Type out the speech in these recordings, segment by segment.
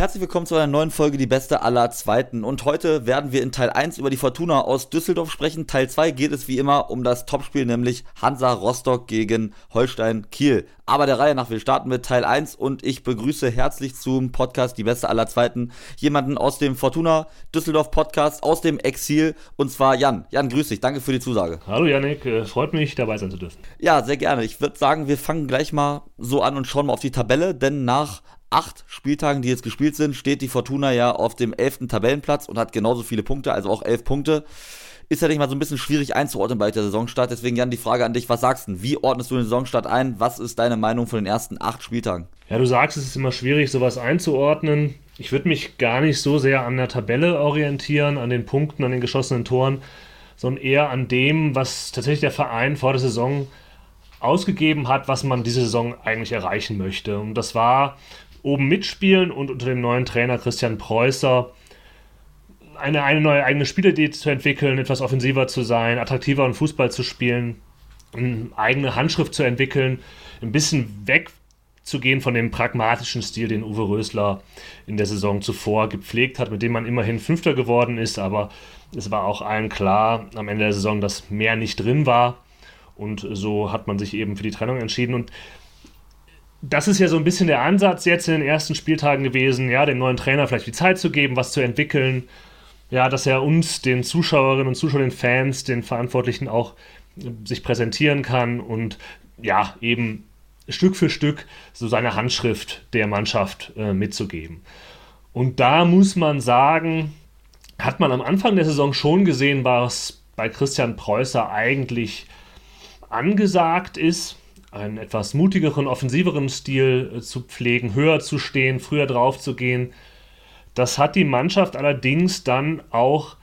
Herzlich willkommen zu einer neuen Folge Die Beste aller Zweiten. Und heute werden wir in Teil 1 über die Fortuna aus Düsseldorf sprechen. Teil 2 geht es wie immer um das Topspiel, nämlich Hansa Rostock gegen Holstein Kiel. Aber der Reihe nach, wir starten mit Teil 1 und ich begrüße herzlich zum Podcast Die Beste aller Zweiten jemanden aus dem Fortuna Düsseldorf Podcast, aus dem Exil und zwar Jan. Jan, grüß dich, danke für die Zusage. Hallo Janik, äh, freut mich dabei sein zu dürfen. Ja, sehr gerne. Ich würde sagen, wir fangen gleich mal so an und schauen mal auf die Tabelle, denn nach acht Spieltagen, die jetzt gespielt sind, steht die Fortuna ja auf dem elften Tabellenplatz und hat genauso viele Punkte, also auch elf Punkte. Ist ja nicht mal so ein bisschen schwierig einzuordnen bei der Saisonstart. Deswegen, Jan, die Frage an dich: Was sagst du? Wie ordnest du den Saisonstart ein? Was ist deine Meinung von den ersten acht Spieltagen? Ja, du sagst, es ist immer schwierig, sowas einzuordnen. Ich würde mich gar nicht so sehr an der Tabelle orientieren, an den Punkten, an den geschossenen Toren, sondern eher an dem, was tatsächlich der Verein vor der Saison ausgegeben hat, was man diese Saison eigentlich erreichen möchte. Und das war oben mitspielen und unter dem neuen Trainer Christian Preußer eine, eine neue eigene Spielidee zu entwickeln, etwas offensiver zu sein, attraktiver und Fußball zu spielen, eine eigene Handschrift zu entwickeln, ein bisschen wegzugehen von dem pragmatischen Stil, den Uwe Rösler in der Saison zuvor gepflegt hat, mit dem man immerhin Fünfter geworden ist, aber es war auch allen klar am Ende der Saison, dass mehr nicht drin war. Und so hat man sich eben für die Trennung entschieden. Und das ist ja so ein bisschen der Ansatz jetzt in den ersten Spieltagen gewesen, ja, dem neuen Trainer vielleicht die Zeit zu geben, was zu entwickeln, ja, dass er uns, den Zuschauerinnen und Zuschauern, den Fans, den Verantwortlichen auch äh, sich präsentieren kann und ja, eben Stück für Stück so seine Handschrift der Mannschaft äh, mitzugeben. Und da muss man sagen, hat man am Anfang der Saison schon gesehen, was bei Christian Preußer eigentlich angesagt ist einen etwas mutigeren, offensiveren Stil äh, zu pflegen, höher zu stehen, früher drauf zu gehen. Das hat die Mannschaft allerdings dann auch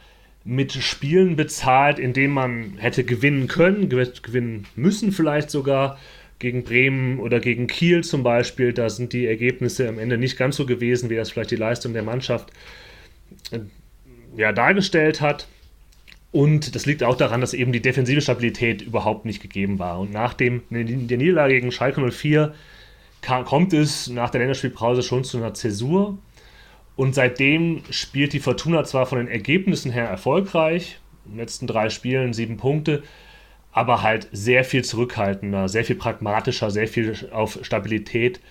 mit Spielen bezahlt, in denen man hätte gewinnen können, gewinnen müssen vielleicht sogar gegen Bremen oder gegen Kiel zum Beispiel. Da sind die Ergebnisse am Ende nicht ganz so gewesen, wie das vielleicht die Leistung der Mannschaft äh, ja, dargestellt hat. Und das liegt auch daran, dass eben die defensive Stabilität überhaupt nicht gegeben war. Und nach dem, der Niederlage gegen Schalke 04 kam, kommt es nach der Länderspielpause schon zu einer Zäsur. Und seitdem spielt die Fortuna zwar von den Ergebnissen her erfolgreich, in den letzten drei Spielen sieben Punkte, aber halt sehr viel zurückhaltender, sehr viel pragmatischer, sehr viel auf Stabilität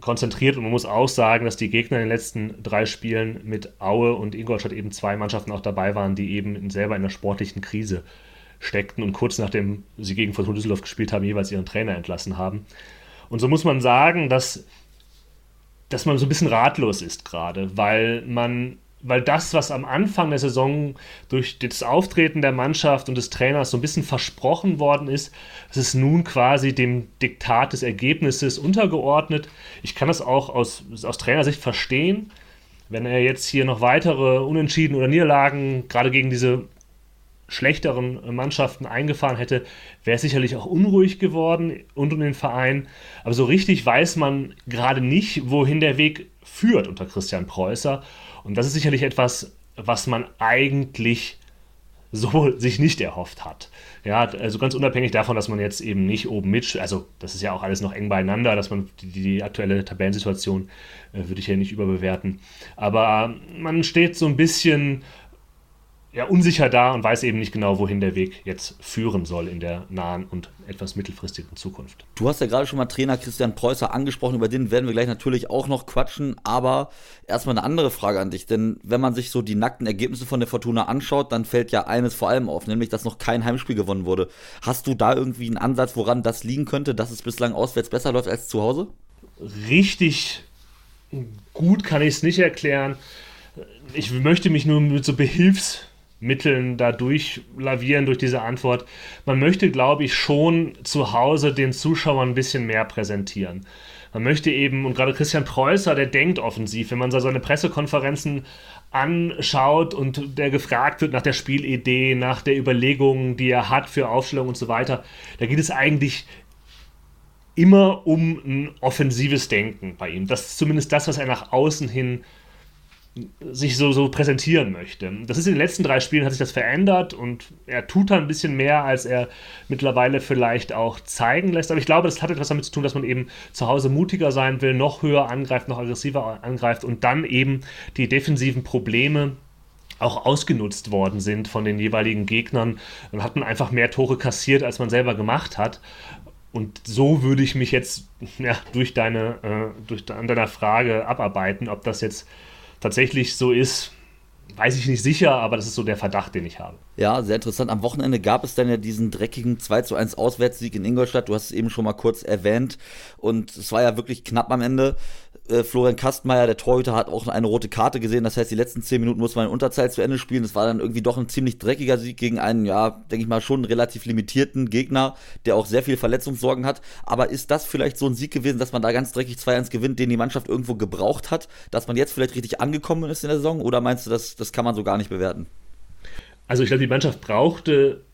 konzentriert und man muss auch sagen, dass die Gegner in den letzten drei Spielen mit Aue und Ingolstadt eben zwei Mannschaften auch dabei waren, die eben selber in einer sportlichen Krise steckten und kurz nachdem sie gegen Fortuna Düsseldorf gespielt haben, jeweils ihren Trainer entlassen haben. Und so muss man sagen, dass, dass man so ein bisschen ratlos ist gerade, weil man weil das, was am Anfang der Saison durch das Auftreten der Mannschaft und des Trainers so ein bisschen versprochen worden ist, das ist nun quasi dem Diktat des Ergebnisses untergeordnet. Ich kann das auch aus, aus Trainersicht verstehen, wenn er jetzt hier noch weitere Unentschieden oder Niederlagen gerade gegen diese schlechteren Mannschaften eingefahren hätte, wäre es sicherlich auch unruhig geworden und um den Verein. Aber so richtig weiß man gerade nicht, wohin der Weg führt unter Christian Preußer. Und das ist sicherlich etwas, was man eigentlich so sich nicht erhofft hat. Ja, also ganz unabhängig davon, dass man jetzt eben nicht oben mit, also das ist ja auch alles noch eng beieinander, dass man die, die aktuelle Tabellensituation äh, würde ich ja nicht überbewerten. Aber man steht so ein bisschen ja, unsicher da und weiß eben nicht genau, wohin der Weg jetzt führen soll in der nahen und etwas mittelfristigen Zukunft. Du hast ja gerade schon mal Trainer Christian Preußer angesprochen, über den werden wir gleich natürlich auch noch quatschen, aber erstmal eine andere Frage an dich, denn wenn man sich so die nackten Ergebnisse von der Fortuna anschaut, dann fällt ja eines vor allem auf, nämlich, dass noch kein Heimspiel gewonnen wurde. Hast du da irgendwie einen Ansatz, woran das liegen könnte, dass es bislang auswärts besser läuft als zu Hause? Richtig gut kann ich es nicht erklären. Ich möchte mich nur mit so Behilfs Mitteln da durchlavieren durch diese Antwort. Man möchte, glaube ich, schon zu Hause den Zuschauern ein bisschen mehr präsentieren. Man möchte eben, und gerade Christian Preußer, der denkt offensiv, wenn man seine Pressekonferenzen anschaut und der gefragt wird nach der Spielidee, nach der Überlegung, die er hat für Aufstellung und so weiter, da geht es eigentlich immer um ein offensives Denken bei ihm. Das ist zumindest das, was er nach außen hin sich so, so präsentieren möchte. Das ist in den letzten drei Spielen hat sich das verändert und er tut da ein bisschen mehr, als er mittlerweile vielleicht auch zeigen lässt. Aber ich glaube, das hat etwas damit zu tun, dass man eben zu Hause mutiger sein will, noch höher angreift, noch aggressiver angreift und dann eben die defensiven Probleme auch ausgenutzt worden sind von den jeweiligen Gegnern. Dann hat man einfach mehr Tore kassiert, als man selber gemacht hat. Und so würde ich mich jetzt ja, durch deine, äh, durch an deiner Frage abarbeiten, ob das jetzt tatsächlich so ist, weiß ich nicht sicher, aber das ist so der Verdacht, den ich habe. Ja, sehr interessant. Am Wochenende gab es dann ja diesen dreckigen 2 zu 1 Auswärtssieg in Ingolstadt. Du hast es eben schon mal kurz erwähnt. Und es war ja wirklich knapp am Ende. Äh, Florian Kastmeier, der Torhüter, hat auch eine rote Karte gesehen. Das heißt, die letzten zehn Minuten muss man in Unterzahl zu Ende spielen. Das war dann irgendwie doch ein ziemlich dreckiger Sieg gegen einen, ja, denke ich mal, schon relativ limitierten Gegner, der auch sehr viel Verletzungssorgen hat. Aber ist das vielleicht so ein Sieg gewesen, dass man da ganz dreckig 2-1 gewinnt, den die Mannschaft irgendwo gebraucht hat, dass man jetzt vielleicht richtig angekommen ist in der Saison? Oder meinst du, das, das kann man so gar nicht bewerten? Also ich glaube, die Mannschaft brauchte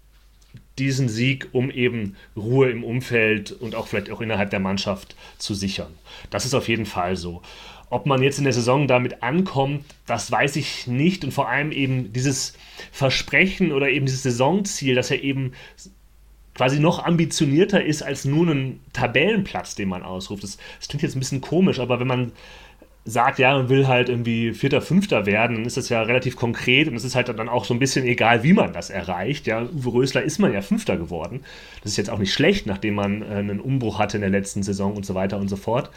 diesen Sieg, um eben Ruhe im Umfeld und auch vielleicht auch innerhalb der Mannschaft zu sichern. Das ist auf jeden Fall so. Ob man jetzt in der Saison damit ankommt, das weiß ich nicht. Und vor allem eben dieses Versprechen oder eben dieses Saisonziel, dass er eben quasi noch ambitionierter ist als nur ein Tabellenplatz, den man ausruft. Das, das klingt jetzt ein bisschen komisch, aber wenn man sagt, ja, man will halt irgendwie Vierter, Fünfter werden, dann ist das ja relativ konkret und es ist halt dann auch so ein bisschen egal, wie man das erreicht. Ja, Uwe Rösler ist man ja Fünfter geworden. Das ist jetzt auch nicht schlecht, nachdem man äh, einen Umbruch hatte in der letzten Saison und so weiter und so fort.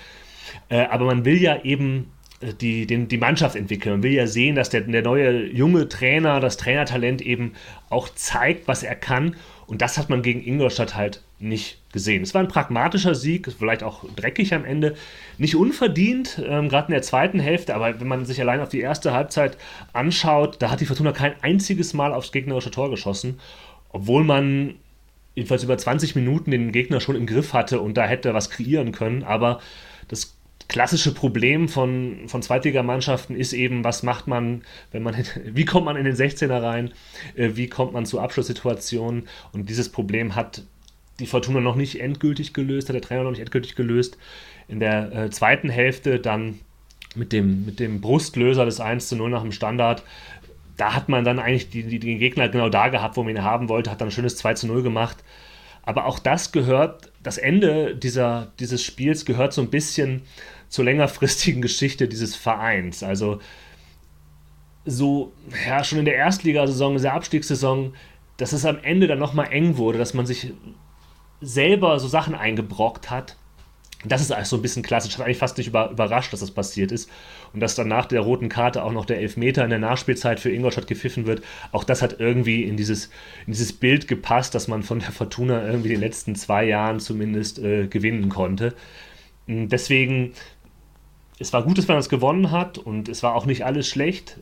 Äh, aber man will ja eben äh, die, den, die Mannschaft entwickeln. Man will ja sehen, dass der, der neue junge Trainer, das Trainertalent eben auch zeigt, was er kann. Und das hat man gegen Ingolstadt halt nicht gesehen. Es war ein pragmatischer Sieg, vielleicht auch dreckig am Ende. Nicht unverdient, ähm, gerade in der zweiten Hälfte, aber wenn man sich allein auf die erste Halbzeit anschaut, da hat die Fortuna kein einziges Mal aufs gegnerische Tor geschossen, obwohl man jedenfalls über 20 Minuten den Gegner schon im Griff hatte und da hätte was kreieren können. Aber das klassische Problem von, von Zweitligamannschaften ist eben, was macht man, wenn man, wie kommt man in den 16er rein, äh, wie kommt man zu Abschlusssituationen und dieses Problem hat die Fortuna noch nicht endgültig gelöst, hat der Trainer noch nicht endgültig gelöst. In der äh, zweiten Hälfte dann mit dem, mit dem Brustlöser des 1 zu 0 nach dem Standard, da hat man dann eigentlich die, die, den Gegner genau da gehabt, wo man ihn haben wollte, hat dann ein schönes 2 zu 0 gemacht. Aber auch das gehört, das Ende dieser, dieses Spiels gehört so ein bisschen zur längerfristigen Geschichte dieses Vereins. Also so, ja, schon in der Erstligasaison, in der Abstiegssaison, dass es am Ende dann nochmal eng wurde, dass man sich selber so Sachen eingebrockt hat. Das ist eigentlich so ein bisschen klassisch. Hat eigentlich fast nicht über, überrascht, dass das passiert ist. Und dass dann nach der roten Karte auch noch der Elfmeter in der Nachspielzeit für Ingolstadt gepfiffen wird. Auch das hat irgendwie in dieses, in dieses Bild gepasst, dass man von der Fortuna irgendwie in den letzten zwei Jahren zumindest äh, gewinnen konnte. Deswegen es war gut, dass man das gewonnen hat und es war auch nicht alles schlecht.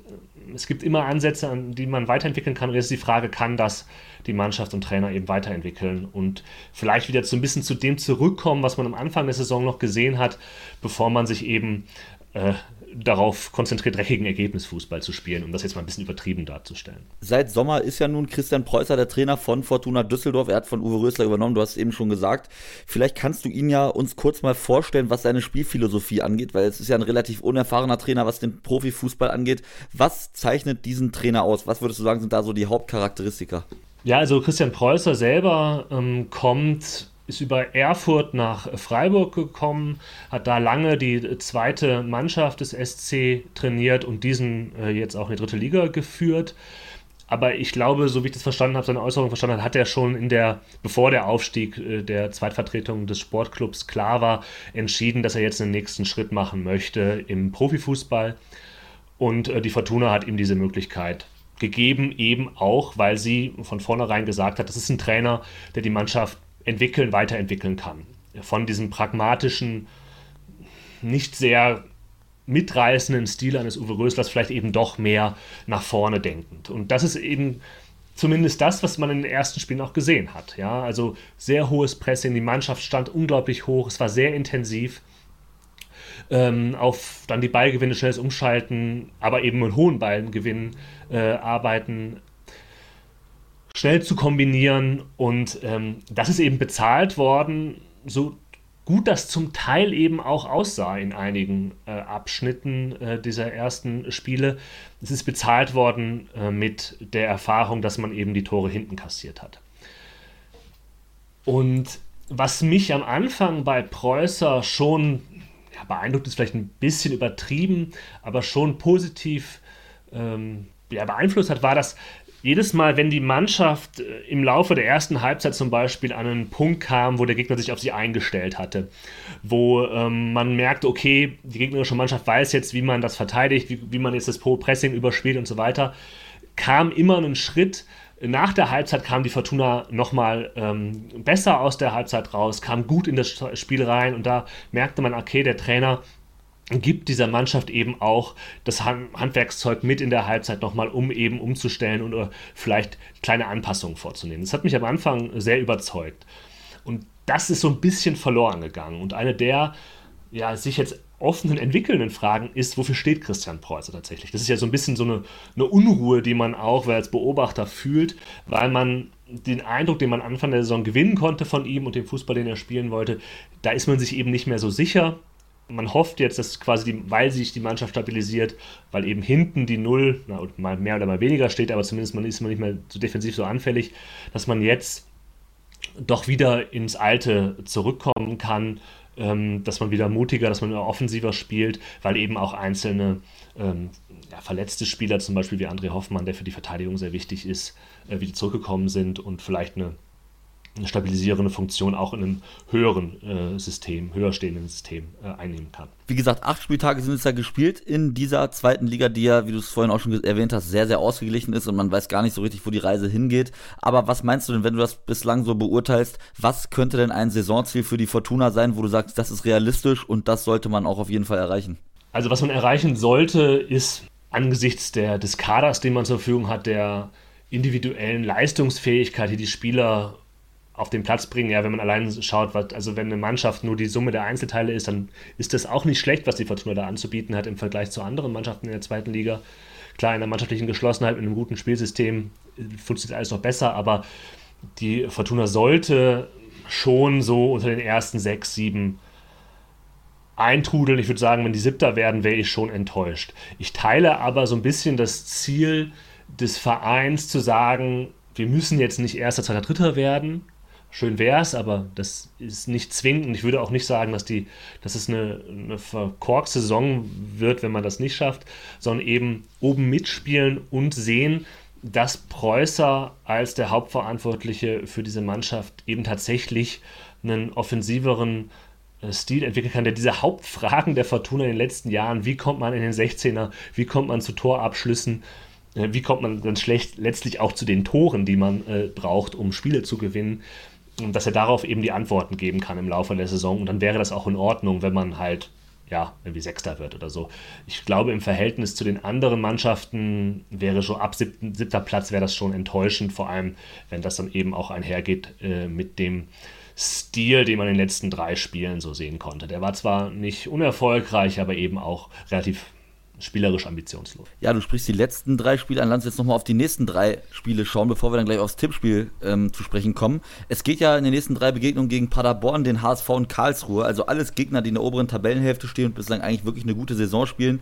Es gibt immer Ansätze, an die man weiterentwickeln kann. Und jetzt ist die Frage, kann das die Mannschaft und Trainer eben weiterentwickeln und vielleicht wieder so ein bisschen zu dem zurückkommen, was man am Anfang der Saison noch gesehen hat, bevor man sich eben äh, darauf konzentriert, dreckigen Ergebnisfußball zu spielen, um das jetzt mal ein bisschen übertrieben darzustellen. Seit Sommer ist ja nun Christian Preußer der Trainer von Fortuna Düsseldorf. Er hat von Uwe Rösler übernommen, du hast es eben schon gesagt. Vielleicht kannst du ihn ja uns kurz mal vorstellen, was seine Spielphilosophie angeht, weil es ist ja ein relativ unerfahrener Trainer, was den Profifußball angeht. Was zeichnet diesen Trainer aus? Was würdest du sagen, sind da so die Hauptcharakteristika? Ja, also Christian Preußer selber ähm, kommt ist über Erfurt nach Freiburg gekommen, hat da lange die zweite Mannschaft des SC trainiert und diesen äh, jetzt auch in die dritte Liga geführt. Aber ich glaube, so wie ich das verstanden habe, seine Äußerung verstanden habe, hat er schon in der, bevor der Aufstieg äh, der Zweitvertretung des Sportclubs klar war, entschieden, dass er jetzt den nächsten Schritt machen möchte im Profifußball. Und äh, die Fortuna hat ihm diese Möglichkeit gegeben, eben auch, weil sie von vornherein gesagt hat, das ist ein Trainer, der die Mannschaft entwickeln, weiterentwickeln kann. Von diesem pragmatischen, nicht sehr mitreißenden Stil eines Uwe Röslers vielleicht eben doch mehr nach vorne denkend. Und das ist eben zumindest das, was man in den ersten Spielen auch gesehen hat. Ja, also sehr hohes Pressing, die Mannschaft stand unglaublich hoch, es war sehr intensiv. Ähm, auf dann die Ballgewinne, schnelles Umschalten, aber eben mit hohen Ballgewinnen äh, arbeiten schnell zu kombinieren und ähm, das ist eben bezahlt worden, so gut das zum Teil eben auch aussah in einigen äh, Abschnitten äh, dieser ersten Spiele. Es ist bezahlt worden äh, mit der Erfahrung, dass man eben die Tore hinten kassiert hat. Und was mich am Anfang bei Preußer schon ja, beeindruckt, ist vielleicht ein bisschen übertrieben, aber schon positiv ähm, ja, beeinflusst hat, war, dass jedes Mal, wenn die Mannschaft äh, im Laufe der ersten Halbzeit zum Beispiel an einen Punkt kam, wo der Gegner sich auf sie eingestellt hatte, wo ähm, man merkt, okay, die gegnerische Mannschaft weiß jetzt, wie man das verteidigt, wie, wie man jetzt das Pro-Pressing überspielt und so weiter, kam immer ein Schritt. Nach der Halbzeit kam die Fortuna nochmal ähm, besser aus der Halbzeit raus, kam gut in das Spiel rein und da merkte man, okay, der Trainer gibt dieser Mannschaft eben auch das Handwerkszeug mit in der Halbzeit nochmal, um eben umzustellen und vielleicht kleine Anpassungen vorzunehmen. Das hat mich am Anfang sehr überzeugt. Und das ist so ein bisschen verloren gegangen. Und eine der ja, sich jetzt offenen, entwickelnden Fragen ist, wofür steht Christian Preußer tatsächlich? Das ist ja so ein bisschen so eine, eine Unruhe, die man auch als Beobachter fühlt, weil man den Eindruck, den man Anfang der Saison gewinnen konnte von ihm und dem Fußball, den er spielen wollte, da ist man sich eben nicht mehr so sicher man hofft jetzt, dass quasi, die, weil sich die Mannschaft stabilisiert, weil eben hinten die Null, na, mal mehr oder mal weniger steht, aber zumindest man ist man nicht mehr so defensiv so anfällig, dass man jetzt doch wieder ins Alte zurückkommen kann, ähm, dass man wieder mutiger, dass man offensiver spielt, weil eben auch einzelne ähm, ja, verletzte Spieler, zum Beispiel wie André Hoffmann, der für die Verteidigung sehr wichtig ist, äh, wieder zurückgekommen sind und vielleicht eine eine stabilisierende Funktion auch in einem höheren äh, System, höher stehenden System äh, einnehmen kann. Wie gesagt, acht Spieltage sind es ja gespielt in dieser zweiten Liga, die ja, wie du es vorhin auch schon erwähnt hast, sehr, sehr ausgeglichen ist und man weiß gar nicht so richtig, wo die Reise hingeht. Aber was meinst du denn, wenn du das bislang so beurteilst, was könnte denn ein Saisonziel für die Fortuna sein, wo du sagst, das ist realistisch und das sollte man auch auf jeden Fall erreichen? Also was man erreichen sollte, ist angesichts der, des Kaders, den man zur Verfügung hat, der individuellen Leistungsfähigkeit, die die Spieler auf den Platz bringen. Ja, wenn man allein schaut, was, also wenn eine Mannschaft nur die Summe der Einzelteile ist, dann ist das auch nicht schlecht, was die Fortuna da anzubieten hat im Vergleich zu anderen Mannschaften in der zweiten Liga. Klar, in der mannschaftlichen Geschlossenheit mit einem guten Spielsystem funktioniert alles noch besser, aber die Fortuna sollte schon so unter den ersten sechs, sieben eintrudeln. Ich würde sagen, wenn die Siebter werden, wäre ich schon enttäuscht. Ich teile aber so ein bisschen das Ziel des Vereins zu sagen, wir müssen jetzt nicht erster, zweiter, dritter werden, schön wäre es, aber das ist nicht zwingend. Ich würde auch nicht sagen, dass, die, dass es eine, eine verkorkste Saison wird, wenn man das nicht schafft, sondern eben oben mitspielen und sehen, dass Preußer als der Hauptverantwortliche für diese Mannschaft eben tatsächlich einen offensiveren äh, Stil entwickeln kann, der diese Hauptfragen der Fortuna in den letzten Jahren, wie kommt man in den 16er, wie kommt man zu Torabschlüssen, äh, wie kommt man dann schlecht letztlich auch zu den Toren, die man äh, braucht, um Spiele zu gewinnen, dass er darauf eben die Antworten geben kann im Laufe der Saison. Und dann wäre das auch in Ordnung, wenn man halt, ja, irgendwie Sechster wird oder so. Ich glaube, im Verhältnis zu den anderen Mannschaften wäre schon ab siebten, siebter Platz wäre das schon enttäuschend, vor allem wenn das dann eben auch einhergeht äh, mit dem Stil, den man in den letzten drei Spielen so sehen konnte. Der war zwar nicht unerfolgreich, aber eben auch relativ spielerisch ambitionslos. Ja, du sprichst die letzten drei Spiele an. Lass uns jetzt nochmal auf die nächsten drei Spiele schauen, bevor wir dann gleich aufs Tippspiel ähm, zu sprechen kommen. Es geht ja in den nächsten drei Begegnungen gegen Paderborn, den HSV und Karlsruhe. Also alles Gegner, die in der oberen Tabellenhälfte stehen und bislang eigentlich wirklich eine gute Saison spielen.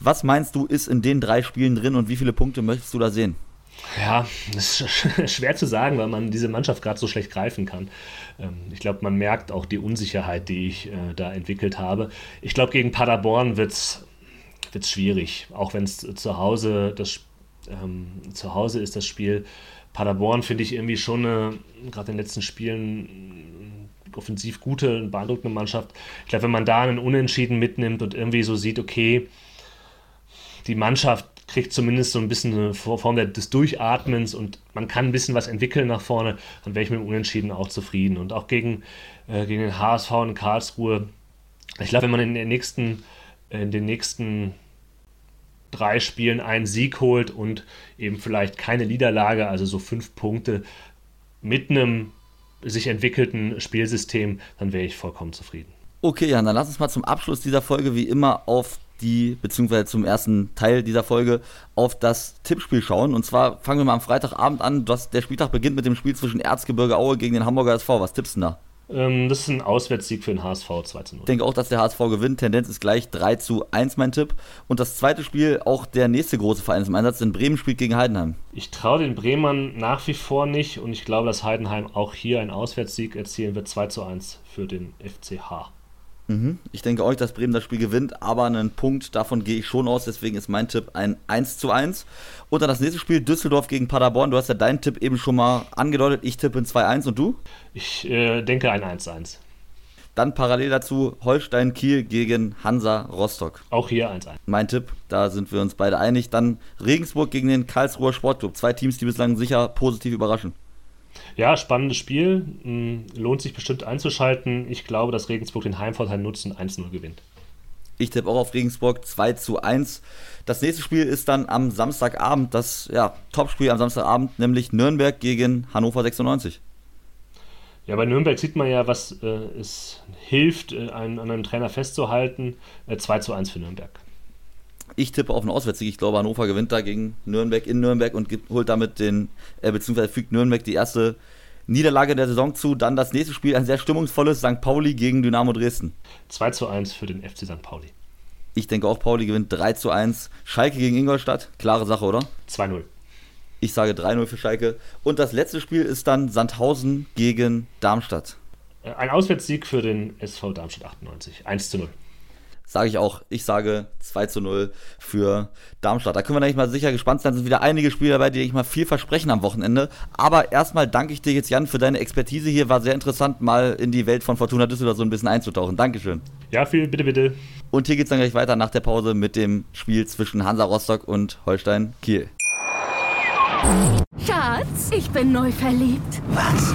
Was meinst du, ist in den drei Spielen drin und wie viele Punkte möchtest du da sehen? Ja, das ist schwer zu sagen, weil man diese Mannschaft gerade so schlecht greifen kann. Ähm, ich glaube, man merkt auch die Unsicherheit, die ich äh, da entwickelt habe. Ich glaube, gegen Paderborn wird es wird es schwierig. Auch wenn es zu Hause das ähm, zu Hause ist das Spiel. Paderborn finde ich irgendwie schon gerade in den letzten Spielen offensiv gute, beeindruckende Mannschaft. Ich glaube, wenn man da einen Unentschieden mitnimmt und irgendwie so sieht, okay, die Mannschaft kriegt zumindest so ein bisschen eine Form des Durchatmens und man kann ein bisschen was entwickeln nach vorne, dann wäre ich mit dem Unentschieden auch zufrieden. Und auch gegen, äh, gegen den HSV in Karlsruhe, ich glaube, wenn man in den nächsten, in den nächsten drei Spielen einen Sieg holt und eben vielleicht keine Niederlage, also so fünf Punkte mit einem sich entwickelten Spielsystem, dann wäre ich vollkommen zufrieden. Okay, Jan, dann lass uns mal zum Abschluss dieser Folge wie immer auf die, beziehungsweise zum ersten Teil dieser Folge, auf das Tippspiel schauen. Und zwar fangen wir mal am Freitagabend an. Das, der Spieltag beginnt mit dem Spiel zwischen Erzgebirge Aue gegen den Hamburger SV. Was tippst du da? Ähm, das ist ein Auswärtssieg für den HSV 2 zu 0. Ich denke auch, dass der HSV gewinnt. Tendenz ist gleich 3 zu 1 mein Tipp. Und das zweite Spiel, auch der nächste große Verein ist im Einsatz, denn Bremen spielt gegen Heidenheim. Ich traue den Bremern nach wie vor nicht und ich glaube, dass Heidenheim auch hier einen Auswärtssieg erzielen wird. 2 zu 1 für den FCH. Mhm. Ich denke euch, dass Bremen das Spiel gewinnt, aber einen Punkt davon gehe ich schon aus, deswegen ist mein Tipp ein 1 zu 1. Und dann das nächste Spiel, Düsseldorf gegen Paderborn. Du hast ja deinen Tipp eben schon mal angedeutet. Ich tippe in 2-1 und du? Ich äh, denke ein 1-1. Dann parallel dazu Holstein Kiel gegen Hansa Rostock. Auch hier 1-1. Mein Tipp, da sind wir uns beide einig. Dann Regensburg gegen den Karlsruher Sportclub. Zwei Teams, die bislang sicher positiv überraschen. Ja, spannendes Spiel. Hm, lohnt sich bestimmt einzuschalten. Ich glaube, dass Regensburg den Heimvorteil nutzen 1-0 gewinnt. Ich tippe auch auf Regensburg 2 zu 1. Das nächste Spiel ist dann am Samstagabend, das ja, Topspiel am Samstagabend, nämlich Nürnberg gegen Hannover 96. Ja, bei Nürnberg sieht man ja, was äh, es hilft, äh, einen, an einem Trainer festzuhalten. Äh, 2 zu 1 für Nürnberg. Ich tippe auf einen Auswärtssieg. Ich glaube, Hannover gewinnt da gegen Nürnberg in Nürnberg und gibt, holt damit den, äh, beziehungsweise fügt Nürnberg die erste Niederlage der Saison zu. Dann das nächste Spiel, ein sehr stimmungsvolles St. Pauli gegen Dynamo Dresden. 2 zu 1 für den FC St. Pauli. Ich denke auch, Pauli gewinnt 3 zu 1. Schalke gegen Ingolstadt, klare Sache, oder? 2-0. Ich sage 3-0 für Schalke. Und das letzte Spiel ist dann Sandhausen gegen Darmstadt. Äh, ein Auswärtssieg für den SV Darmstadt 98. 1 zu 0 sage ich auch, ich sage 2 zu 0 für Darmstadt. Da können wir eigentlich mal sicher gespannt sein. Es sind wieder einige Spiele dabei, die ich mal viel versprechen am Wochenende. Aber erstmal danke ich dir jetzt, Jan, für deine Expertise hier. War sehr interessant, mal in die Welt von Fortuna Düsseldorf so ein bisschen einzutauchen. Dankeschön. Ja, viel, bitte, bitte. Und hier geht es dann gleich weiter nach der Pause mit dem Spiel zwischen Hansa Rostock und Holstein Kiel. Schatz, ich bin neu verliebt. Was?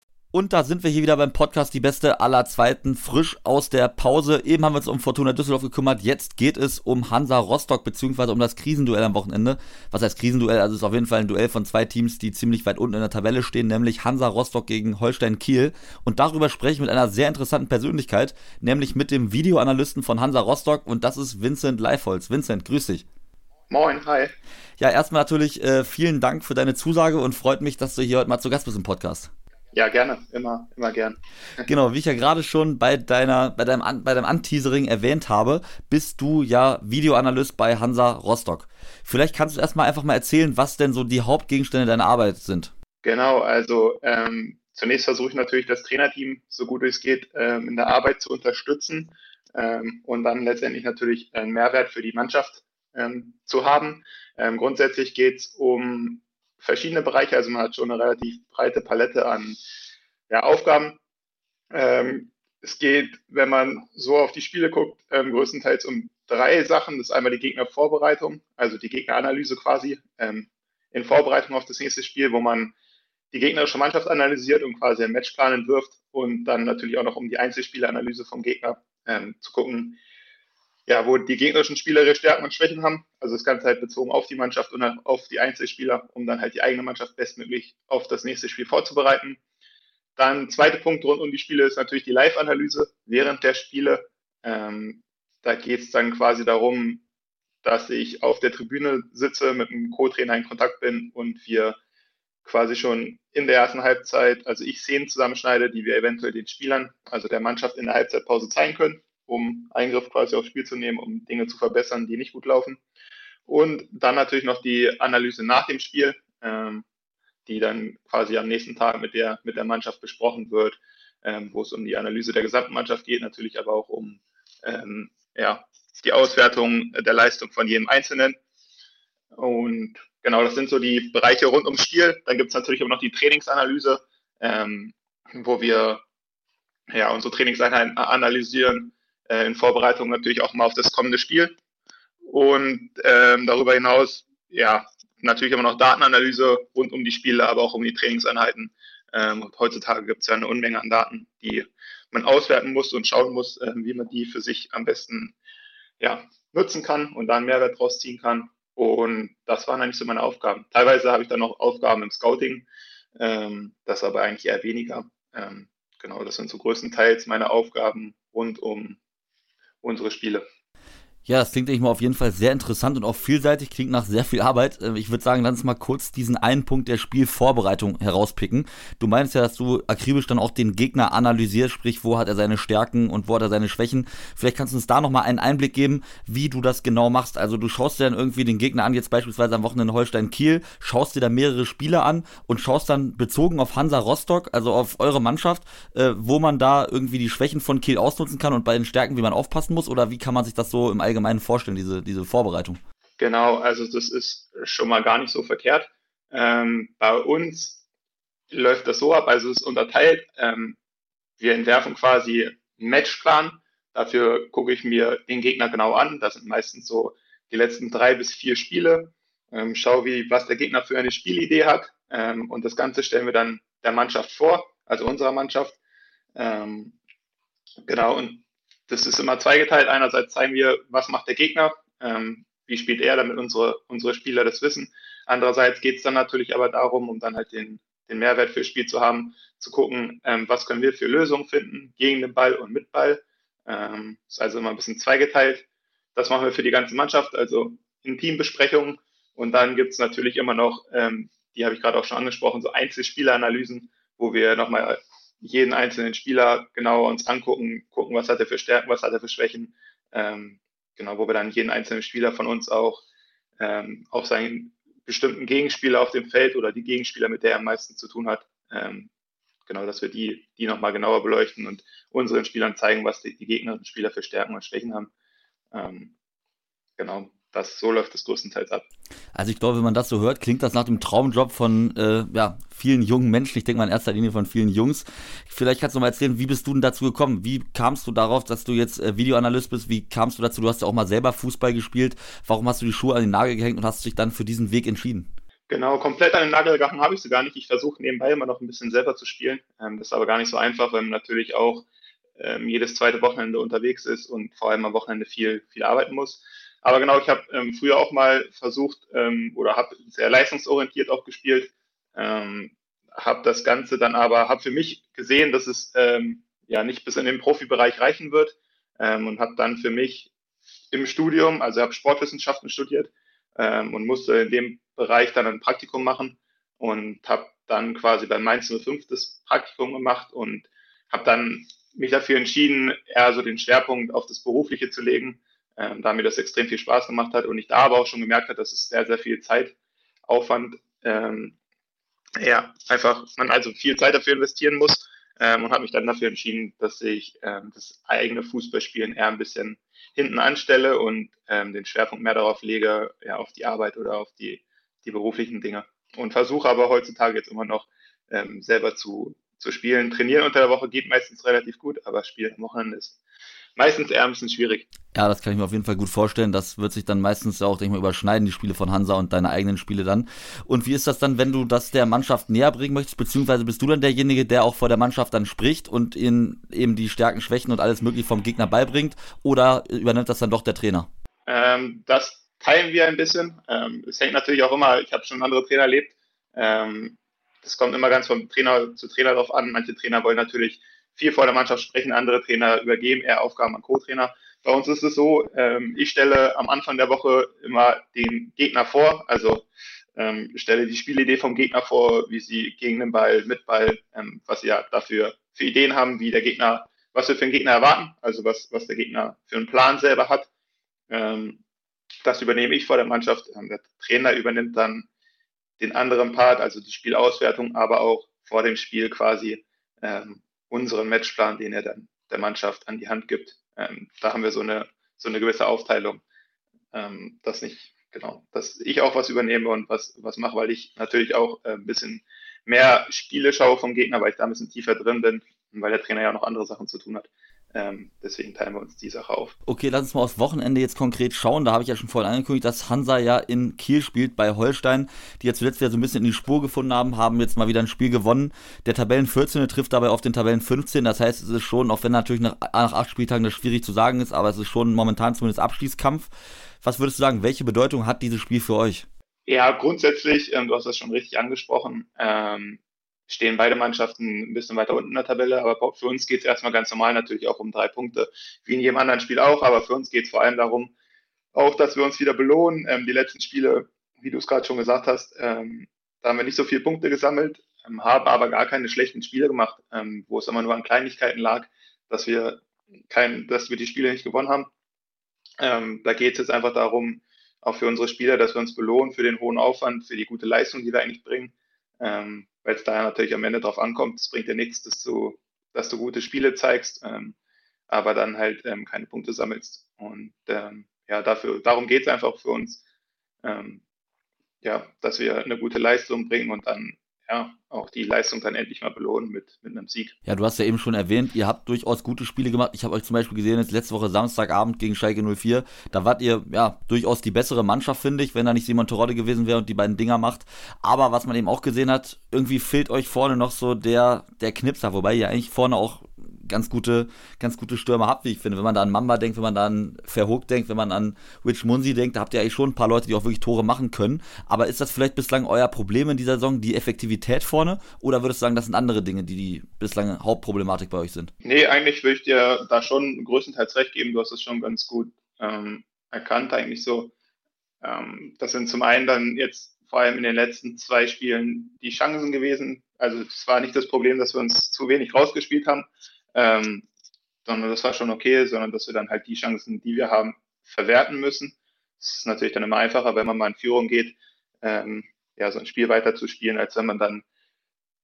Und da sind wir hier wieder beim Podcast Die Beste aller Zweiten, frisch aus der Pause. Eben haben wir uns um Fortuna Düsseldorf gekümmert. Jetzt geht es um Hansa Rostock, beziehungsweise um das Krisenduell am Wochenende. Was heißt Krisenduell? Also es ist auf jeden Fall ein Duell von zwei Teams, die ziemlich weit unten in der Tabelle stehen, nämlich Hansa Rostock gegen Holstein Kiel. Und darüber spreche ich mit einer sehr interessanten Persönlichkeit, nämlich mit dem Videoanalysten von Hansa Rostock. Und das ist Vincent Leifholz. Vincent, grüß dich. Moin, hi. Ja, erstmal natürlich äh, vielen Dank für deine Zusage und freut mich, dass du hier heute mal zu Gast bist im Podcast. Ja, gerne, immer, immer gern. Genau, wie ich ja gerade schon bei deiner, bei deinem, bei deinem Anteasering erwähnt habe, bist du ja Videoanalyst bei Hansa Rostock. Vielleicht kannst du erstmal einfach mal erzählen, was denn so die Hauptgegenstände deiner Arbeit sind. Genau, also ähm, zunächst versuche ich natürlich das Trainerteam so gut es geht ähm, in der Arbeit zu unterstützen ähm, und dann letztendlich natürlich einen Mehrwert für die Mannschaft ähm, zu haben. Ähm, grundsätzlich geht es um verschiedene Bereiche, also man hat schon eine relativ breite Palette an ja, Aufgaben. Ähm, es geht, wenn man so auf die Spiele guckt, ähm, größtenteils um drei Sachen. Das ist einmal die Gegnervorbereitung, also die Gegneranalyse quasi ähm, in Vorbereitung auf das nächste Spiel, wo man die gegnerische Mannschaft analysiert und quasi einen Matchplan entwirft und dann natürlich auch noch um die Einzelspielanalyse vom Gegner ähm, zu gucken, ja, wo die gegnerischen Spieler ihre Stärken und Schwächen haben. Also das Ganze halt bezogen auf die Mannschaft und auf die Einzelspieler, um dann halt die eigene Mannschaft bestmöglich auf das nächste Spiel vorzubereiten. Dann zweiter Punkt rund um die Spiele ist natürlich die Live-Analyse während der Spiele. Ähm, da geht es dann quasi darum, dass ich auf der Tribüne sitze, mit einem Co-Trainer in Kontakt bin und wir quasi schon in der ersten Halbzeit, also ich Szenen zusammenschneide, die wir eventuell den Spielern, also der Mannschaft in der Halbzeitpause zeigen können um Eingriff quasi aufs Spiel zu nehmen, um Dinge zu verbessern, die nicht gut laufen. Und dann natürlich noch die Analyse nach dem Spiel, ähm, die dann quasi am nächsten Tag mit der, mit der Mannschaft besprochen wird, ähm, wo es um die Analyse der gesamten Mannschaft geht, natürlich aber auch um ähm, ja, die Auswertung der Leistung von jedem Einzelnen. Und genau, das sind so die Bereiche rund ums Spiel. Dann gibt es natürlich auch noch die Trainingsanalyse, ähm, wo wir ja, unsere Trainingseinheiten analysieren, äh, in Vorbereitung natürlich auch mal auf das kommende Spiel. Und ähm, darüber hinaus, ja, natürlich immer noch Datenanalyse rund um die Spiele, aber auch um die Trainingseinheiten. Ähm, heutzutage gibt es ja eine Unmenge an Daten, die man auswerten muss und schauen muss, äh, wie man die für sich am besten ja, nutzen kann und da einen Mehrwert draus ziehen kann. Und das waren eigentlich so meine Aufgaben. Teilweise habe ich dann noch Aufgaben im Scouting, ähm, das aber eigentlich eher weniger. Ähm, genau, das sind so größtenteils meine Aufgaben rund um unsere Spiele. Ja, das klingt ich mal auf jeden Fall sehr interessant und auch vielseitig, klingt nach sehr viel Arbeit. Äh, ich würde sagen, lass uns mal kurz diesen einen Punkt der Spielvorbereitung herauspicken. Du meinst ja, dass du akribisch dann auch den Gegner analysierst, sprich, wo hat er seine Stärken und wo hat er seine Schwächen. Vielleicht kannst du uns da nochmal einen Einblick geben, wie du das genau machst. Also du schaust dir dann irgendwie den Gegner an, jetzt beispielsweise am Wochenende Holstein-Kiel, schaust dir da mehrere Spiele an und schaust dann bezogen auf Hansa Rostock, also auf eure Mannschaft, äh, wo man da irgendwie die Schwächen von Kiel ausnutzen kann und bei den Stärken, wie man aufpassen muss oder wie kann man sich das so im Allgemeinen Allgemeinen vorstellen, diese, diese Vorbereitung? Genau, also das ist schon mal gar nicht so verkehrt. Ähm, bei uns läuft das so ab, also es ist unterteilt. Ähm, wir entwerfen quasi einen Matchplan. Dafür gucke ich mir den Gegner genau an. Das sind meistens so die letzten drei bis vier Spiele. Ähm, schau, wie, was der Gegner für eine Spielidee hat. Ähm, und das Ganze stellen wir dann der Mannschaft vor, also unserer Mannschaft. Ähm, genau, und das ist immer zweigeteilt. Einerseits zeigen wir, was macht der Gegner, ähm, wie spielt er, damit unsere, unsere Spieler das wissen. Andererseits geht es dann natürlich aber darum, um dann halt den, den Mehrwert fürs Spiel zu haben, zu gucken, ähm, was können wir für Lösungen finden, gegen den Ball und mit Ball. Ähm, ist also immer ein bisschen zweigeteilt. Das machen wir für die ganze Mannschaft, also in Teambesprechungen. Und dann gibt es natürlich immer noch, ähm, die habe ich gerade auch schon angesprochen, so Einzelspieleranalysen, wo wir nochmal jeden einzelnen Spieler genauer uns angucken, gucken, was hat er für Stärken, was hat er für Schwächen. Ähm, genau, wo wir dann jeden einzelnen Spieler von uns auch ähm, auf seinen bestimmten Gegenspieler auf dem Feld oder die Gegenspieler, mit der er am meisten zu tun hat, ähm, genau, dass wir die, die nochmal genauer beleuchten und unseren Spielern zeigen, was die, die Gegner und Spieler für Stärken und Schwächen haben. Ähm, genau, das, so läuft es größtenteils ab. Also ich glaube, wenn man das so hört, klingt das nach dem Traumjob von äh, ja, vielen jungen Menschen. Ich denke mal in erster Linie von vielen Jungs. Vielleicht kannst du mal erzählen, wie bist du denn dazu gekommen? Wie kamst du darauf, dass du jetzt äh, Videoanalyst bist? Wie kamst du dazu? Du hast ja auch mal selber Fußball gespielt. Warum hast du die Schuhe an den Nagel gehängt und hast dich dann für diesen Weg entschieden? Genau, komplett an den Nagel gehangen habe ich sie gar nicht. Ich versuche nebenbei immer noch ein bisschen selber zu spielen. Ähm, das ist aber gar nicht so einfach, weil man natürlich auch ähm, jedes zweite Wochenende unterwegs ist und vor allem am Wochenende viel, viel arbeiten muss. Aber genau, ich habe ähm, früher auch mal versucht ähm, oder habe sehr leistungsorientiert auch gespielt, ähm, habe das Ganze dann aber, habe für mich gesehen, dass es ähm, ja nicht bis in den Profibereich reichen wird ähm, und habe dann für mich im Studium, also habe Sportwissenschaften studiert ähm, und musste in dem Bereich dann ein Praktikum machen und habe dann quasi bei Mainz 05 das Praktikum gemacht und habe dann mich dafür entschieden, eher so den Schwerpunkt auf das Berufliche zu legen ähm, da mir das extrem viel Spaß gemacht hat und ich da aber auch schon gemerkt habe, dass es sehr, sehr viel Zeitaufwand, ähm, ja, einfach man also viel Zeit dafür investieren muss ähm, und habe mich dann dafür entschieden, dass ich ähm, das eigene Fußballspielen eher ein bisschen hinten anstelle und ähm, den Schwerpunkt mehr darauf lege, ja, auf die Arbeit oder auf die, die beruflichen Dinge. Und versuche aber heutzutage jetzt immer noch ähm, selber zu, zu spielen. Trainieren unter der Woche geht meistens relativ gut, aber Spielen am Wochenende ist meistens eher ein bisschen schwierig. Ja, das kann ich mir auf jeden Fall gut vorstellen. Das wird sich dann meistens auch, denke ich mal, überschneiden, die Spiele von Hansa und deine eigenen Spiele dann. Und wie ist das dann, wenn du das der Mannschaft näher bringen möchtest, beziehungsweise bist du dann derjenige, der auch vor der Mannschaft dann spricht und ihnen eben die Stärken, Schwächen und alles mögliche vom Gegner beibringt? Oder übernimmt das dann doch der Trainer? Ähm, das teilen wir ein bisschen. Ähm, es hängt natürlich auch immer, ich habe schon andere Trainer erlebt. Ähm, das kommt immer ganz vom Trainer zu Trainer drauf an. Manche Trainer wollen natürlich viel vor der Mannschaft sprechen, andere Trainer übergeben eher Aufgaben an Co-Trainer. Bei uns ist es so, ähm, ich stelle am Anfang der Woche immer den Gegner vor, also ähm, stelle die Spielidee vom Gegner vor, wie sie gegen den Ball, mit Ball, ähm, was sie ja dafür für Ideen haben, wie der Gegner, was wir für den Gegner erwarten, also was, was der Gegner für einen Plan selber hat. Ähm, das übernehme ich vor der Mannschaft. Ähm, der Trainer übernimmt dann den anderen Part, also die Spielauswertung, aber auch vor dem Spiel quasi ähm, unseren Matchplan, den er dann der Mannschaft an die Hand gibt. Ähm, da haben wir so eine, so eine gewisse Aufteilung, ähm, dass nicht, genau, dass ich auch was übernehme und was, was mache, weil ich natürlich auch äh, ein bisschen mehr Spiele schaue vom Gegner, weil ich da ein bisschen tiefer drin bin weil der Trainer ja noch andere Sachen zu tun hat. Ähm, deswegen teilen wir uns die Sache auf. Okay, lass uns mal aufs Wochenende jetzt konkret schauen. Da habe ich ja schon vorhin angekündigt, dass Hansa ja in Kiel spielt bei Holstein, die ja zuletzt wieder so ein bisschen in die Spur gefunden haben, haben jetzt mal wieder ein Spiel gewonnen. Der Tabellen 14. trifft dabei auf den Tabellen 15. Das heißt, es ist schon, auch wenn natürlich nach, nach acht Spieltagen das schwierig zu sagen ist, aber es ist schon momentan zumindest Abschließkampf. Was würdest du sagen, welche Bedeutung hat dieses Spiel für euch? Ja, grundsätzlich, ähm, du hast das schon richtig angesprochen, ähm, stehen beide Mannschaften ein bisschen weiter unten in der Tabelle, aber für uns geht es erstmal ganz normal natürlich auch um drei Punkte, wie in jedem anderen Spiel auch, aber für uns geht es vor allem darum, auch, dass wir uns wieder belohnen. Ähm, die letzten Spiele, wie du es gerade schon gesagt hast, ähm, da haben wir nicht so viele Punkte gesammelt, ähm, haben aber gar keine schlechten Spiele gemacht, ähm, wo es immer nur an Kleinigkeiten lag, dass wir, kein, dass wir die Spiele nicht gewonnen haben. Ähm, da geht es jetzt einfach darum, auch für unsere Spieler, dass wir uns belohnen für den hohen Aufwand, für die gute Leistung, die wir eigentlich bringen. Ähm, Weil es da natürlich am Ende drauf ankommt, es bringt dir nichts, dass du, dass du gute Spiele zeigst, ähm, aber dann halt ähm, keine Punkte sammelst. Und ähm, ja, dafür, darum geht es einfach für uns, ähm, ja, dass wir eine gute Leistung bringen und dann ja, auch die Leistung dann endlich mal belohnen mit, mit einem Sieg. Ja, du hast ja eben schon erwähnt, ihr habt durchaus gute Spiele gemacht. Ich habe euch zum Beispiel gesehen, jetzt letzte Woche Samstagabend gegen Schalke 04. Da wart ihr ja durchaus die bessere Mannschaft, finde ich, wenn da nicht Simon Terodde gewesen wäre und die beiden Dinger macht. Aber was man eben auch gesehen hat, irgendwie fehlt euch vorne noch so der, der Knipser, wobei ihr eigentlich vorne auch ganz gute, ganz gute Stürmer habt, wie ich finde. Wenn man da an Mamba denkt, wenn man da an Verhoek denkt, wenn man an Rich Munsi denkt, da habt ihr eigentlich schon ein paar Leute, die auch wirklich Tore machen können. Aber ist das vielleicht bislang euer Problem in dieser Saison, die Effektivität vorne? Oder würdest du sagen, das sind andere Dinge, die die bislang Hauptproblematik bei euch sind? Nee, eigentlich würde ich dir da schon größtenteils recht geben. Du hast es schon ganz gut ähm, erkannt, eigentlich so. Ähm, das sind zum einen dann jetzt vor allem in den letzten zwei Spielen die Chancen gewesen. Also es war nicht das Problem, dass wir uns zu wenig rausgespielt haben, ähm, sondern das war schon okay, sondern dass wir dann halt die Chancen, die wir haben, verwerten müssen. Es ist natürlich dann immer einfacher, wenn man mal in Führung geht, ähm, ja, so ein Spiel weiter zu spielen, als wenn man dann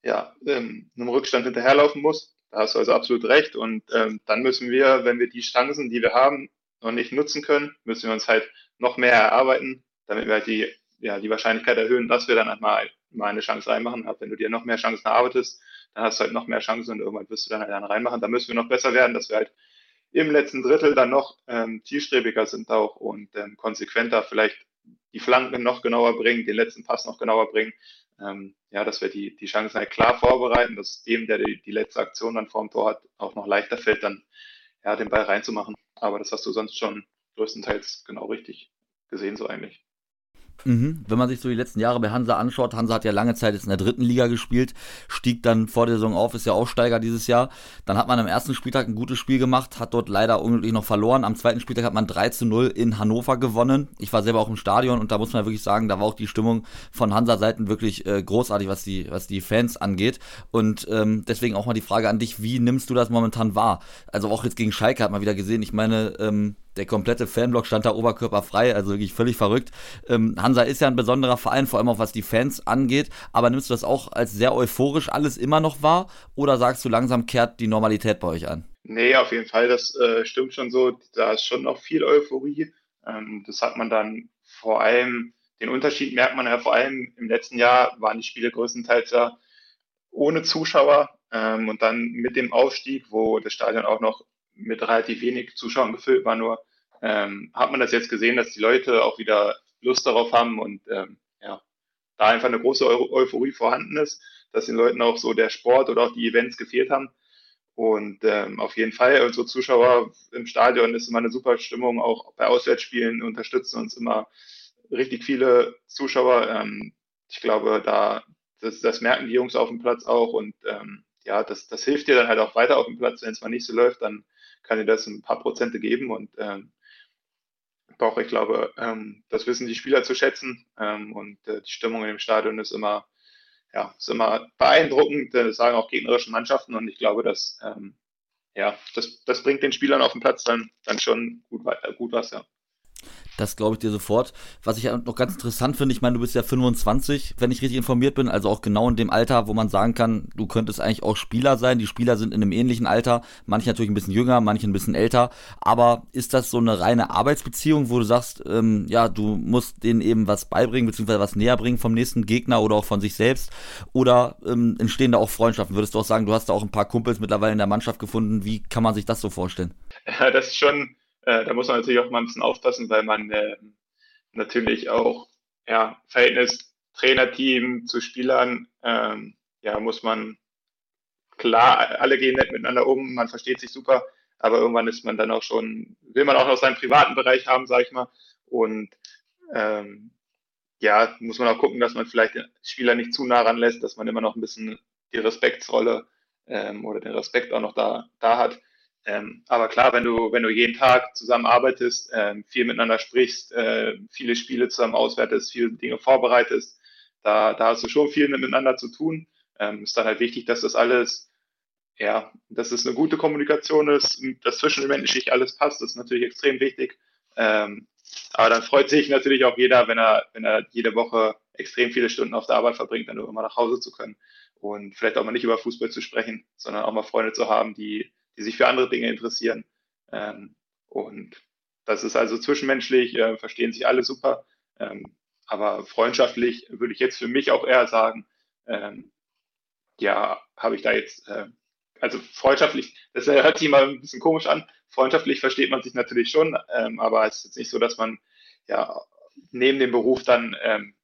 ja, ähm, einem Rückstand hinterherlaufen muss. Da hast du also absolut recht. Und ähm, dann müssen wir, wenn wir die Chancen, die wir haben, noch nicht nutzen können, müssen wir uns halt noch mehr erarbeiten, damit wir halt die, ja, die Wahrscheinlichkeit erhöhen, dass wir dann halt mal, mal eine Chance reinmachen. Aber wenn du dir noch mehr Chancen erarbeitest, dann hast du halt noch mehr Chancen und irgendwann wirst du dann halt einen reinmachen. Da müssen wir noch besser werden, dass wir halt im letzten Drittel dann noch ähm, zielstrebiger sind auch und ähm, konsequenter vielleicht die Flanken noch genauer bringen, den letzten Pass noch genauer bringen. Ähm, ja, dass wir die, die Chancen halt klar vorbereiten, dass dem, der die, die letzte Aktion dann vorm Tor hat, auch noch leichter fällt, dann ja, den Ball reinzumachen. Aber das hast du sonst schon größtenteils genau richtig gesehen, so eigentlich. Mhm. Wenn man sich so die letzten Jahre bei Hansa anschaut, Hansa hat ja lange Zeit jetzt in der dritten Liga gespielt, stieg dann vor der Saison auf, ist ja Aufsteiger dieses Jahr. Dann hat man am ersten Spieltag ein gutes Spiel gemacht, hat dort leider unglücklich noch verloren. Am zweiten Spieltag hat man 3 zu 0 in Hannover gewonnen. Ich war selber auch im Stadion und da muss man wirklich sagen, da war auch die Stimmung von Hansa-Seiten wirklich äh, großartig, was die, was die Fans angeht. Und ähm, deswegen auch mal die Frage an dich, wie nimmst du das momentan wahr? Also auch jetzt gegen Schalke hat man wieder gesehen, ich meine, ähm, der komplette Fanblock stand da oberkörperfrei, also wirklich völlig verrückt. Ähm, Hansa ist ja ein besonderer Verein, vor allem auch was die Fans angeht, aber nimmst du das auch als sehr euphorisch alles immer noch wahr oder sagst du langsam kehrt die Normalität bei euch an? Nee, auf jeden Fall, das äh, stimmt schon so. Da ist schon noch viel Euphorie. Ähm, das hat man dann vor allem, den Unterschied merkt man ja vor allem im letzten Jahr waren die Spiele größtenteils ja ohne Zuschauer ähm, und dann mit dem Aufstieg, wo das Stadion auch noch mit relativ wenig Zuschauern gefüllt war, nur ähm, hat man das jetzt gesehen, dass die Leute auch wieder Lust darauf haben und ähm, ja, da einfach eine große Eu Euphorie vorhanden ist, dass den Leuten auch so der Sport oder auch die Events gefehlt haben. Und ähm, auf jeden Fall, unsere Zuschauer im Stadion ist immer eine super Stimmung, auch bei Auswärtsspielen unterstützen uns immer richtig viele Zuschauer. Ähm, ich glaube, da das, das merken die Jungs auf dem Platz auch und ähm, ja, das, das hilft dir dann halt auch weiter auf dem Platz. Wenn es mal nicht so läuft, dann kann dir das ein paar Prozente geben und ähm, doch, ich glaube, ähm, das wissen die Spieler zu schätzen ähm, und äh, die Stimmung in dem Stadion ist immer, ja, ist immer beeindruckend, das sagen auch gegnerische Mannschaften und ich glaube, dass, ähm, ja, das, das bringt den Spielern auf dem Platz dann, dann schon gut, gut was, ja. Das glaube ich dir sofort. Was ich noch ganz interessant finde, ich meine, du bist ja 25, wenn ich richtig informiert bin, also auch genau in dem Alter, wo man sagen kann, du könntest eigentlich auch Spieler sein. Die Spieler sind in einem ähnlichen Alter, manche natürlich ein bisschen jünger, manche ein bisschen älter. Aber ist das so eine reine Arbeitsbeziehung, wo du sagst, ähm, ja, du musst denen eben was beibringen, beziehungsweise was näher bringen vom nächsten Gegner oder auch von sich selbst? Oder ähm, entstehen da auch Freundschaften? Würdest du auch sagen, du hast da auch ein paar Kumpels mittlerweile in der Mannschaft gefunden? Wie kann man sich das so vorstellen? Ja, das ist schon äh, da muss man natürlich auch mal ein bisschen aufpassen, weil man äh, natürlich auch ja, Verhältnis Trainerteam zu Spielern, ähm, ja, muss man klar, alle gehen nett miteinander um, man versteht sich super, aber irgendwann ist man dann auch schon, will man auch noch seinen privaten Bereich haben, sag ich mal. Und ähm, ja, muss man auch gucken, dass man vielleicht den Spieler nicht zu nah ranlässt, dass man immer noch ein bisschen die Respektsrolle ähm, oder den Respekt auch noch da, da hat. Ähm, aber klar, wenn du, wenn du jeden Tag zusammen arbeitest, ähm, viel miteinander sprichst, äh, viele Spiele zusammen auswertest, viele Dinge vorbereitest, da, da hast du schon viel miteinander zu tun. Ähm, ist dann halt wichtig, dass das alles, ja, dass es eine gute Kommunikation ist, dass zwischenmenschlich alles passt, das ist natürlich extrem wichtig. Ähm, aber dann freut sich natürlich auch jeder, wenn er, wenn er jede Woche extrem viele Stunden auf der Arbeit verbringt, dann nur immer nach Hause zu können und vielleicht auch mal nicht über Fußball zu sprechen, sondern auch mal Freunde zu haben, die, die sich für andere Dinge interessieren. Ähm, und das ist also zwischenmenschlich, äh, verstehen sich alle super. Ähm, aber freundschaftlich würde ich jetzt für mich auch eher sagen, ähm, ja, habe ich da jetzt, äh, also freundschaftlich, das hört sich mal ein bisschen komisch an. Freundschaftlich versteht man sich natürlich schon, ähm, aber es ist jetzt nicht so, dass man ja neben dem Beruf dann, ähm,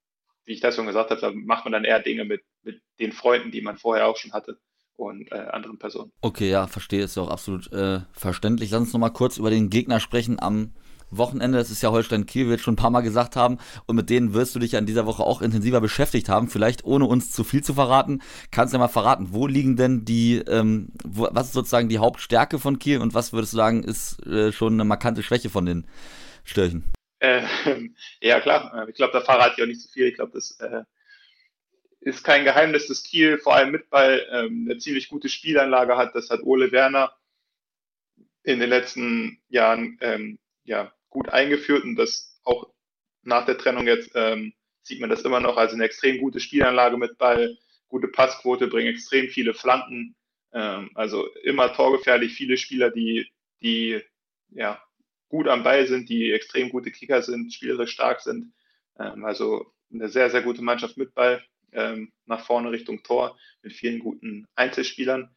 wie ich das schon gesagt habe, da macht man dann eher Dinge mit, mit den Freunden, die man vorher auch schon hatte und äh, anderen Personen. Okay, ja, verstehe, ist ja auch absolut äh, verständlich. Lass uns nochmal kurz über den Gegner sprechen am Wochenende. Das ist ja Holstein Kiel, wie wir jetzt schon ein paar Mal gesagt haben. Und mit denen wirst du dich ja in dieser Woche auch intensiver beschäftigt haben. Vielleicht ohne uns zu viel zu verraten. Kannst du ja mal verraten, wo liegen denn die, ähm, wo, was ist sozusagen die Hauptstärke von Kiel und was würdest du sagen, ist äh, schon eine markante Schwäche von den Störchen? Äh, ja, klar. Ich glaube, da verrate ich auch nicht so viel. Ich glaube, das äh, ist kein Geheimnis, dass Kiel vor allem mit Ball ähm, eine ziemlich gute Spielanlage hat. Das hat Ole Werner in den letzten Jahren ähm, ja, gut eingeführt und das auch nach der Trennung jetzt ähm, sieht man das immer noch. Also eine extrem gute Spielanlage mit Ball, gute Passquote, bringen extrem viele Flanken. Ähm, also immer torgefährlich, viele Spieler, die, die ja, gut am Ball sind, die extrem gute Kicker sind, spielerisch stark sind. Ähm, also eine sehr, sehr gute Mannschaft mit Ball ähm, nach vorne Richtung Tor mit vielen guten Einzelspielern.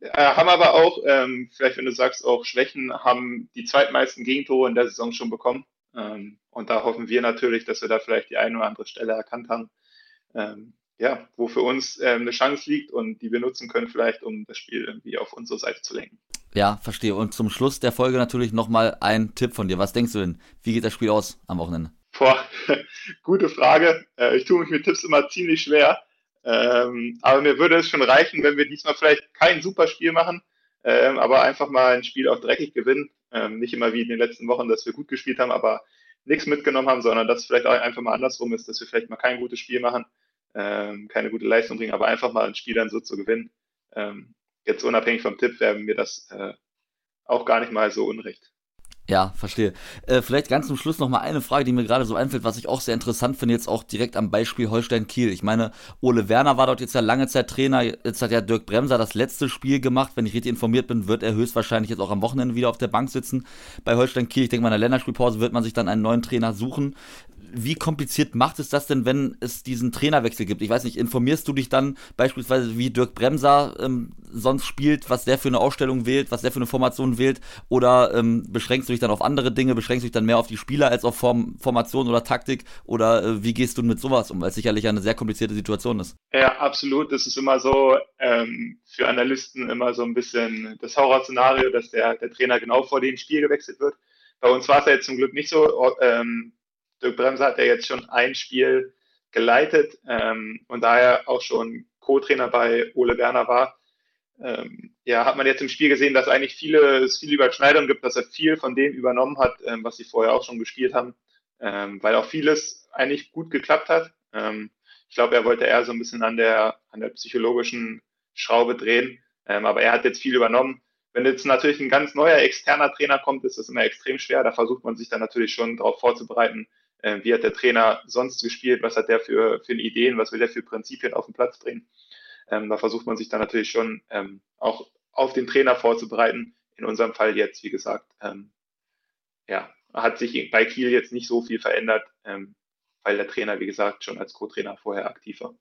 Äh, haben aber auch, ähm, vielleicht wenn du sagst, auch Schwächen, haben die zweitmeisten Gegentore in der Saison schon bekommen. Ähm, und da hoffen wir natürlich, dass wir da vielleicht die eine oder andere Stelle erkannt haben, ähm, ja, wo für uns ähm, eine Chance liegt und die wir nutzen können, vielleicht, um das Spiel irgendwie auf unsere Seite zu lenken. Ja, verstehe. Und zum Schluss der Folge natürlich nochmal ein Tipp von dir. Was denkst du denn? Wie geht das Spiel aus am Wochenende? Boah, gute Frage. Äh, ich tue mich mit Tipps immer ziemlich schwer. Ähm, aber mir würde es schon reichen, wenn wir diesmal vielleicht kein super Spiel machen, ähm, aber einfach mal ein Spiel auch dreckig gewinnen. Ähm, nicht immer wie in den letzten Wochen, dass wir gut gespielt haben, aber nichts mitgenommen haben, sondern dass es vielleicht auch einfach mal andersrum ist, dass wir vielleicht mal kein gutes Spiel machen, keine gute Leistung bringen, aber einfach mal ein Spiel dann so zu gewinnen. Jetzt unabhängig vom Tipp wäre mir das äh, auch gar nicht mal so unrecht. Ja, verstehe. Äh, vielleicht ganz zum Schluss noch mal eine Frage, die mir gerade so einfällt, was ich auch sehr interessant finde, jetzt auch direkt am Beispiel Holstein-Kiel. Ich meine, Ole Werner war dort jetzt ja lange Zeit Trainer. Jetzt hat ja Dirk Bremser das letzte Spiel gemacht. Wenn ich richtig informiert bin, wird er höchstwahrscheinlich jetzt auch am Wochenende wieder auf der Bank sitzen bei Holstein-Kiel. Ich denke mal, in der Länderspielpause wird man sich dann einen neuen Trainer suchen wie kompliziert macht es das denn, wenn es diesen Trainerwechsel gibt? Ich weiß nicht, informierst du dich dann beispielsweise, wie Dirk Bremser ähm, sonst spielt, was der für eine Ausstellung wählt, was der für eine Formation wählt? Oder ähm, beschränkst du dich dann auf andere Dinge, beschränkst du dich dann mehr auf die Spieler als auf Form, Formation oder Taktik? Oder äh, wie gehst du mit sowas um? Weil es sicherlich eine sehr komplizierte Situation ist. Ja, absolut. Das ist immer so ähm, für Analysten immer so ein bisschen das Horrorszenario, dass der, der Trainer genau vor dem Spiel gewechselt wird. Bei uns war es ja jetzt zum Glück nicht so. Ähm, Dirk Bremser hat ja jetzt schon ein Spiel geleitet ähm, und daher auch schon Co-Trainer bei Ole Werner war. Ähm, ja, hat man jetzt im Spiel gesehen, dass eigentlich viele, es viele Überschneidungen gibt, dass er viel von dem übernommen hat, ähm, was sie vorher auch schon gespielt haben, ähm, weil auch vieles eigentlich gut geklappt hat. Ähm, ich glaube, er wollte eher so ein bisschen an der, an der psychologischen Schraube drehen, ähm, aber er hat jetzt viel übernommen. Wenn jetzt natürlich ein ganz neuer externer Trainer kommt, ist das immer extrem schwer. Da versucht man sich dann natürlich schon darauf vorzubereiten, äh, wie hat der Trainer sonst gespielt, was hat der für, für Ideen, was will der für Prinzipien auf den Platz bringen. Ähm, da versucht man sich dann natürlich schon ähm, auch auf den Trainer vorzubereiten. In unserem Fall jetzt, wie gesagt, ähm, ja, hat sich bei Kiel jetzt nicht so viel verändert, ähm, weil der Trainer, wie gesagt, schon als Co-Trainer vorher aktiv war.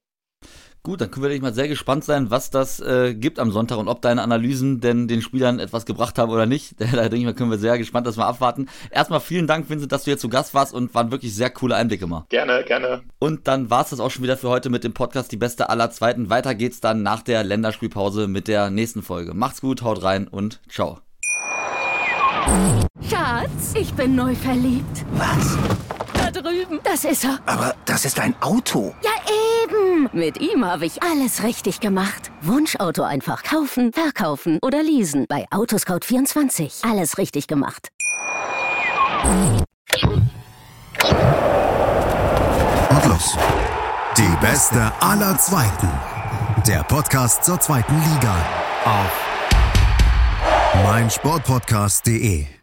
Gut, dann können wir mal sehr gespannt sein, was das äh, gibt am Sonntag und ob deine Analysen denn den Spielern etwas gebracht haben oder nicht. Da denke ich mal, können wir sehr gespannt das mal abwarten. Erstmal vielen Dank, Vincent, dass du hier zu Gast warst und waren wirklich sehr coole Einblicke mal. Gerne, gerne. Und dann war es das auch schon wieder für heute mit dem Podcast Die Beste aller Zweiten. Weiter geht's dann nach der Länderspielpause mit der nächsten Folge. Macht's gut, haut rein und ciao. Schatz, ich bin neu verliebt. Was? Drüben. Das ist er. Aber das ist ein Auto. Ja, eben. eben. Mit ihm habe ich alles richtig gemacht. Wunschauto einfach kaufen, verkaufen oder leasen. Bei Autoscout24. Alles richtig gemacht. Und los. Die beste aller Zweiten. Der Podcast zur zweiten Liga. Auf meinsportpodcast.de.